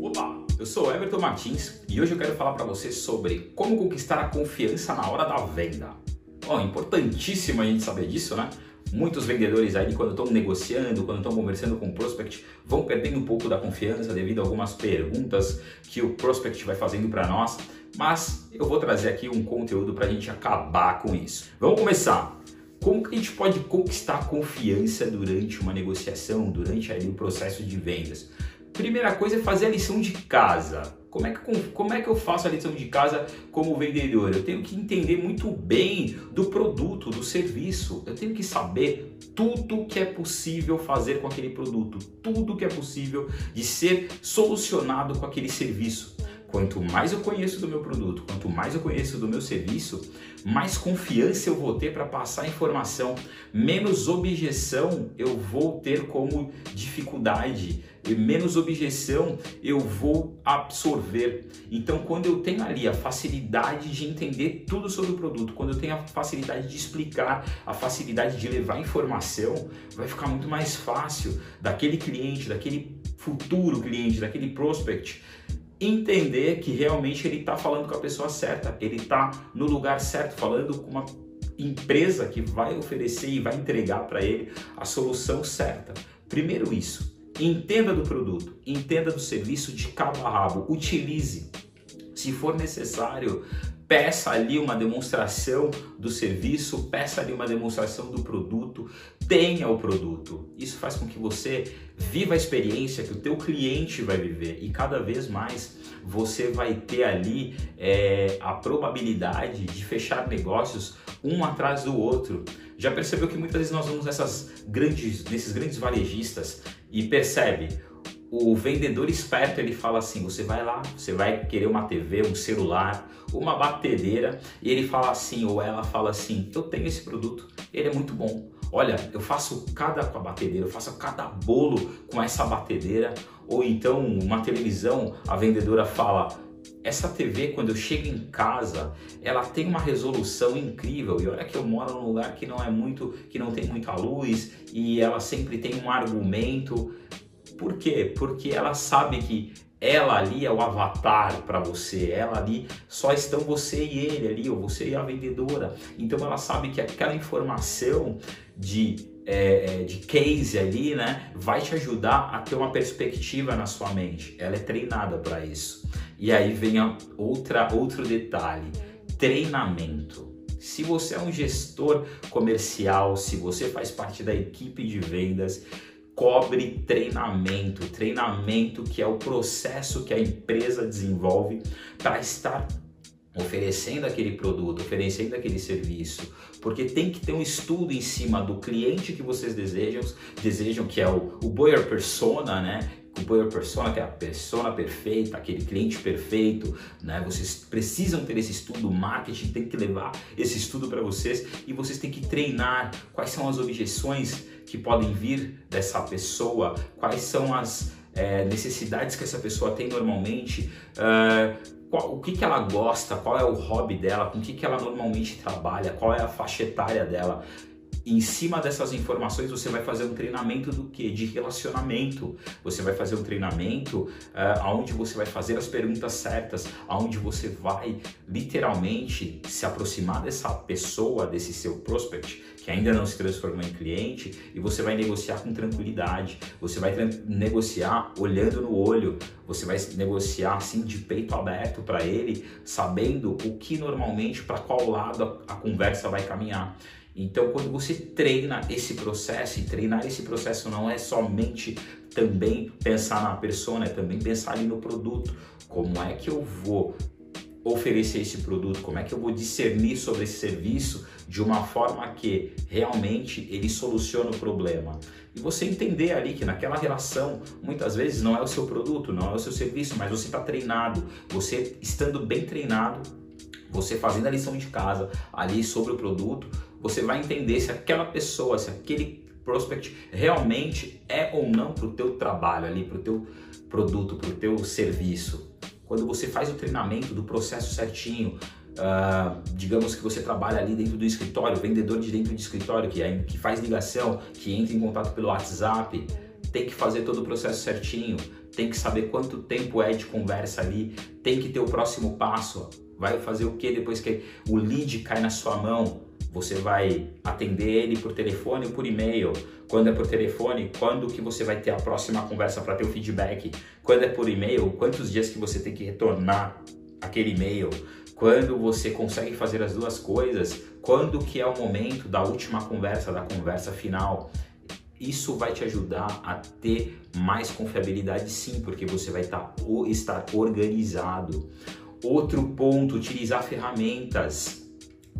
Opa, eu sou Everton Martins e hoje eu quero falar para você sobre como conquistar a confiança na hora da venda. Bom, importantíssimo a gente saber disso, né? Muitos vendedores aí, quando estão negociando, quando estão conversando com o prospect, vão perdendo um pouco da confiança devido a algumas perguntas que o prospect vai fazendo para nós. Mas eu vou trazer aqui um conteúdo para a gente acabar com isso. Vamos começar. Como que a gente pode conquistar a confiança durante uma negociação, durante aí o processo de vendas? Primeira coisa é fazer a lição de casa. Como é, que, como é que eu faço a lição de casa como vendedor? Eu tenho que entender muito bem do produto, do serviço. Eu tenho que saber tudo que é possível fazer com aquele produto, tudo que é possível de ser solucionado com aquele serviço. Quanto mais eu conheço do meu produto, quanto mais eu conheço do meu serviço, mais confiança eu vou ter para passar informação, menos objeção eu vou ter como dificuldade, menos objeção eu vou absorver. Então, quando eu tenho ali a facilidade de entender tudo sobre o produto, quando eu tenho a facilidade de explicar, a facilidade de levar informação, vai ficar muito mais fácil daquele cliente, daquele futuro cliente, daquele prospect entender que realmente ele está falando com a pessoa certa, ele está no lugar certo, falando com uma empresa que vai oferecer e vai entregar para ele a solução certa. Primeiro isso, entenda do produto, entenda do serviço de cabo a rabo, utilize. Se for necessário, peça ali uma demonstração do serviço, peça ali uma demonstração do produto, tenha o produto. Isso faz com que você viva a experiência que o teu cliente vai viver e cada vez mais você vai ter ali é, a probabilidade de fechar negócios um atrás do outro. Já percebeu que muitas vezes nós vamos nessas grandes, nesses grandes varejistas e percebe o vendedor esperto ele fala assim: você vai lá, você vai querer uma TV, um celular, uma batedeira, e ele fala assim, ou ela fala assim: eu tenho esse produto, ele é muito bom. Olha, eu faço cada com a batedeira, eu faço cada bolo com essa batedeira. Ou então uma televisão, a vendedora fala: essa TV, quando eu chego em casa, ela tem uma resolução incrível. E olha que eu moro num lugar que não é muito, que não tem muita luz, e ela sempre tem um argumento. Por quê? Porque ela sabe que ela ali é o avatar para você, ela ali só estão você e ele ali, ou você e a vendedora. Então ela sabe que aquela informação de, é, é de case ali, né, vai te ajudar a ter uma perspectiva na sua mente. Ela é treinada para isso. E aí vem a outra, outro detalhe: treinamento. Se você é um gestor comercial, se você faz parte da equipe de vendas, cobre treinamento, treinamento que é o processo que a empresa desenvolve para estar oferecendo aquele produto, oferecendo aquele serviço, porque tem que ter um estudo em cima do cliente que vocês desejam, desejam que é o, o buyer persona, né? O buyer persona, que é a persona perfeita, aquele cliente perfeito, né? Vocês precisam ter esse estudo, marketing tem que levar esse estudo para vocês e vocês têm que treinar quais são as objeções que podem vir dessa pessoa, quais são as é, necessidades que essa pessoa tem normalmente, uh, qual, o que, que ela gosta, qual é o hobby dela, com o que, que ela normalmente trabalha, qual é a faixa etária dela. Em cima dessas informações você vai fazer um treinamento do que? De relacionamento. Você vai fazer um treinamento uh, onde você vai fazer as perguntas certas, onde você vai literalmente se aproximar dessa pessoa, desse seu prospect que ainda não se transformou em cliente e você vai negociar com tranquilidade, você vai negociar olhando no olho, você vai negociar assim de peito aberto para ele, sabendo o que normalmente para qual lado a, a conversa vai caminhar. Então, quando você treina esse processo, e treinar esse processo não é somente também pensar na persona, é também pensar ali no produto. Como é que eu vou oferecer esse produto, como é que eu vou discernir sobre esse serviço de uma forma que realmente ele soluciona o problema. E você entender ali que naquela relação, muitas vezes não é o seu produto, não é o seu serviço, mas você está treinado, você estando bem treinado, você fazendo a lição de casa ali sobre o produto, você vai entender se aquela pessoa, se aquele prospect realmente é ou não para o teu trabalho ali, para o teu produto, para o teu serviço quando você faz o treinamento do processo certinho, uh, digamos que você trabalha ali dentro do escritório, vendedor de dentro do escritório, que, é, que faz ligação, que entra em contato pelo WhatsApp, tem que fazer todo o processo certinho, tem que saber quanto tempo é de conversa ali, tem que ter o próximo passo. Vai fazer o que depois que o lead cai na sua mão? Você vai atender ele por telefone ou por e-mail? Quando é por telefone, quando que você vai ter a próxima conversa para ter o feedback? Quando é por e-mail, quantos dias que você tem que retornar aquele e-mail? Quando você consegue fazer as duas coisas, quando que é o momento da última conversa, da conversa final? Isso vai te ajudar a ter mais confiabilidade sim, porque você vai tá, estar organizado. Outro ponto, utilizar ferramentas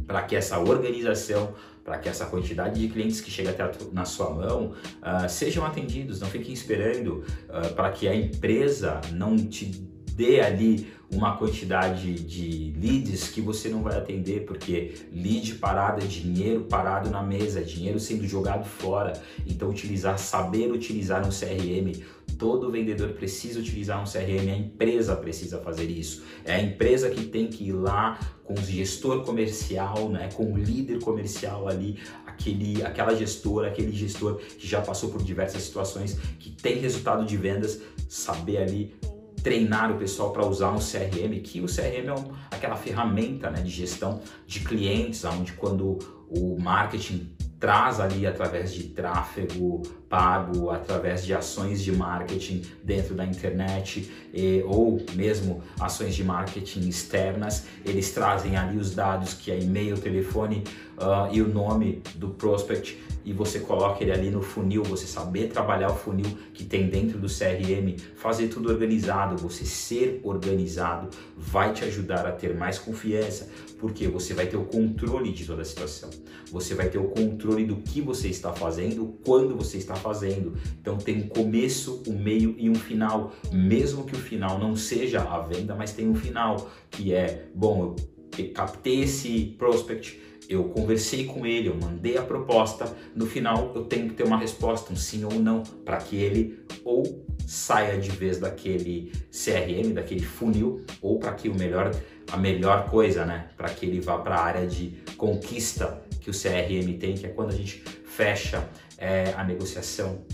para que essa organização, para que essa quantidade de clientes que chega até na sua mão uh, sejam atendidos, não fiquem esperando uh, para que a empresa não te dê ali uma quantidade de leads que você não vai atender, porque lead parado é dinheiro parado na mesa, é dinheiro sendo jogado fora. Então, utilizar, saber utilizar um CRM, todo vendedor precisa utilizar um CRM, a empresa precisa fazer isso. É a empresa que tem que ir lá com o gestor comercial, né, com o líder comercial ali, aquele, aquela gestora, aquele gestor que já passou por diversas situações, que tem resultado de vendas, saber ali treinar o pessoal para usar um CRM, que o CRM é um, aquela ferramenta né, de gestão de clientes, onde quando o marketing traz ali através de tráfego pago, através de ações de marketing dentro da internet e, ou mesmo ações de marketing externas, eles trazem ali os dados que é e-mail, telefone uh, e o nome do prospect e você coloca ele ali no funil, você saber trabalhar o funil que tem dentro do CRM, fazer tudo organizado, você ser organizado vai te ajudar a ter mais confiança, porque você vai ter o controle de toda a situação. Você vai ter o controle do que você está fazendo, quando você está fazendo. Então tem um começo, um meio e um final, mesmo que o final não seja a venda, mas tem um final que é, bom, eu captei esse prospect, eu conversei com ele, eu mandei a proposta, no final eu tenho que ter uma resposta, um sim ou não, para que ele ou saia de vez daquele CRM, daquele funil, ou para que o melhor, a melhor coisa, né, para que ele vá para a área de conquista que o CRM tem, que é quando a gente fecha é, a negociação.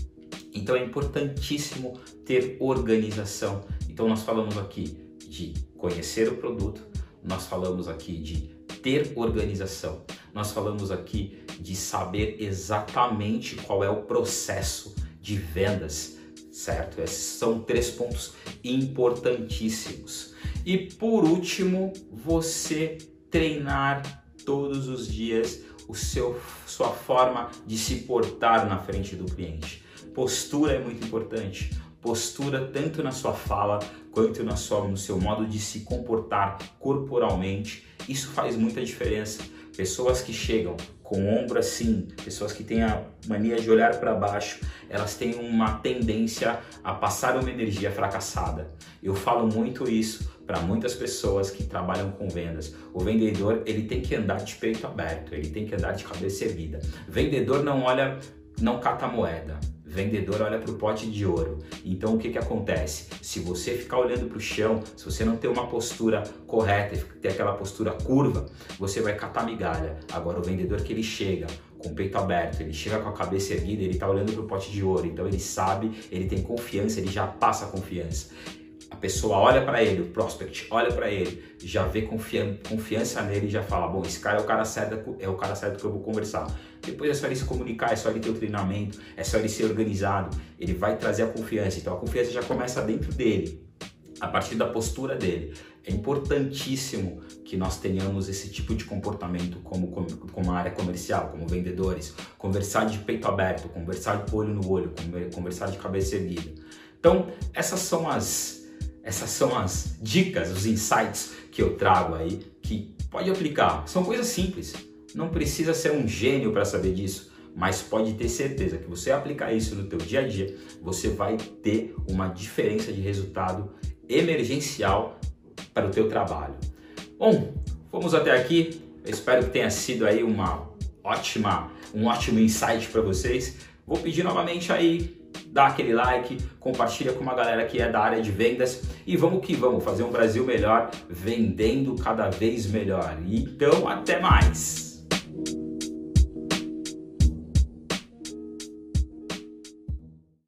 Então é importantíssimo ter organização. Então nós falamos aqui de conhecer o produto, nós falamos aqui de ter organização. Nós falamos aqui de saber exatamente qual é o processo de vendas, certo? Esses são três pontos importantíssimos. E por último, você treinar todos os dias o seu sua forma de se portar na frente do cliente. Postura é muito importante. Postura tanto na sua fala quanto na sua, no seu modo de se comportar corporalmente isso faz muita diferença. Pessoas que chegam com ombro assim, pessoas que têm a mania de olhar para baixo, elas têm uma tendência a passar uma energia fracassada. Eu falo muito isso para muitas pessoas que trabalham com vendas. O vendedor, ele tem que andar de peito aberto, ele tem que andar de cabeça erguida. Vendedor não olha, não cata moeda vendedor olha para o pote de ouro. Então o que, que acontece? Se você ficar olhando para o chão, se você não ter uma postura correta, ter aquela postura curva, você vai catar migalha. Agora o vendedor que ele chega com o peito aberto, ele chega com a cabeça erguida, ele está olhando para o pote de ouro, então ele sabe, ele tem confiança, ele já passa confiança. A pessoa olha para ele, o prospect olha para ele, já vê confian confiança nele e já fala: bom, esse cara é o cara certo, é o cara certo que eu vou conversar. Depois é só ele se comunicar, é só ele ter o treinamento, é só ele ser organizado. Ele vai trazer a confiança. Então a confiança já começa dentro dele, a partir da postura dele. É importantíssimo que nós tenhamos esse tipo de comportamento como, como, área comercial, como vendedores. Conversar de peito aberto, conversar de olho no olho, conversar de cabeça erguida. Então, essas são as essas são as dicas, os insights que eu trago aí que pode aplicar. São coisas simples. Não precisa ser um gênio para saber disso, mas pode ter certeza que você aplicar isso no teu dia a dia, você vai ter uma diferença de resultado emergencial para o teu trabalho. Bom, vamos até aqui. Eu espero que tenha sido aí uma ótima, um ótimo insight para vocês. Vou pedir novamente aí dá aquele like, compartilha com uma galera que é da área de vendas e vamos que vamos fazer um Brasil melhor, vendendo cada vez melhor. Então, até mais!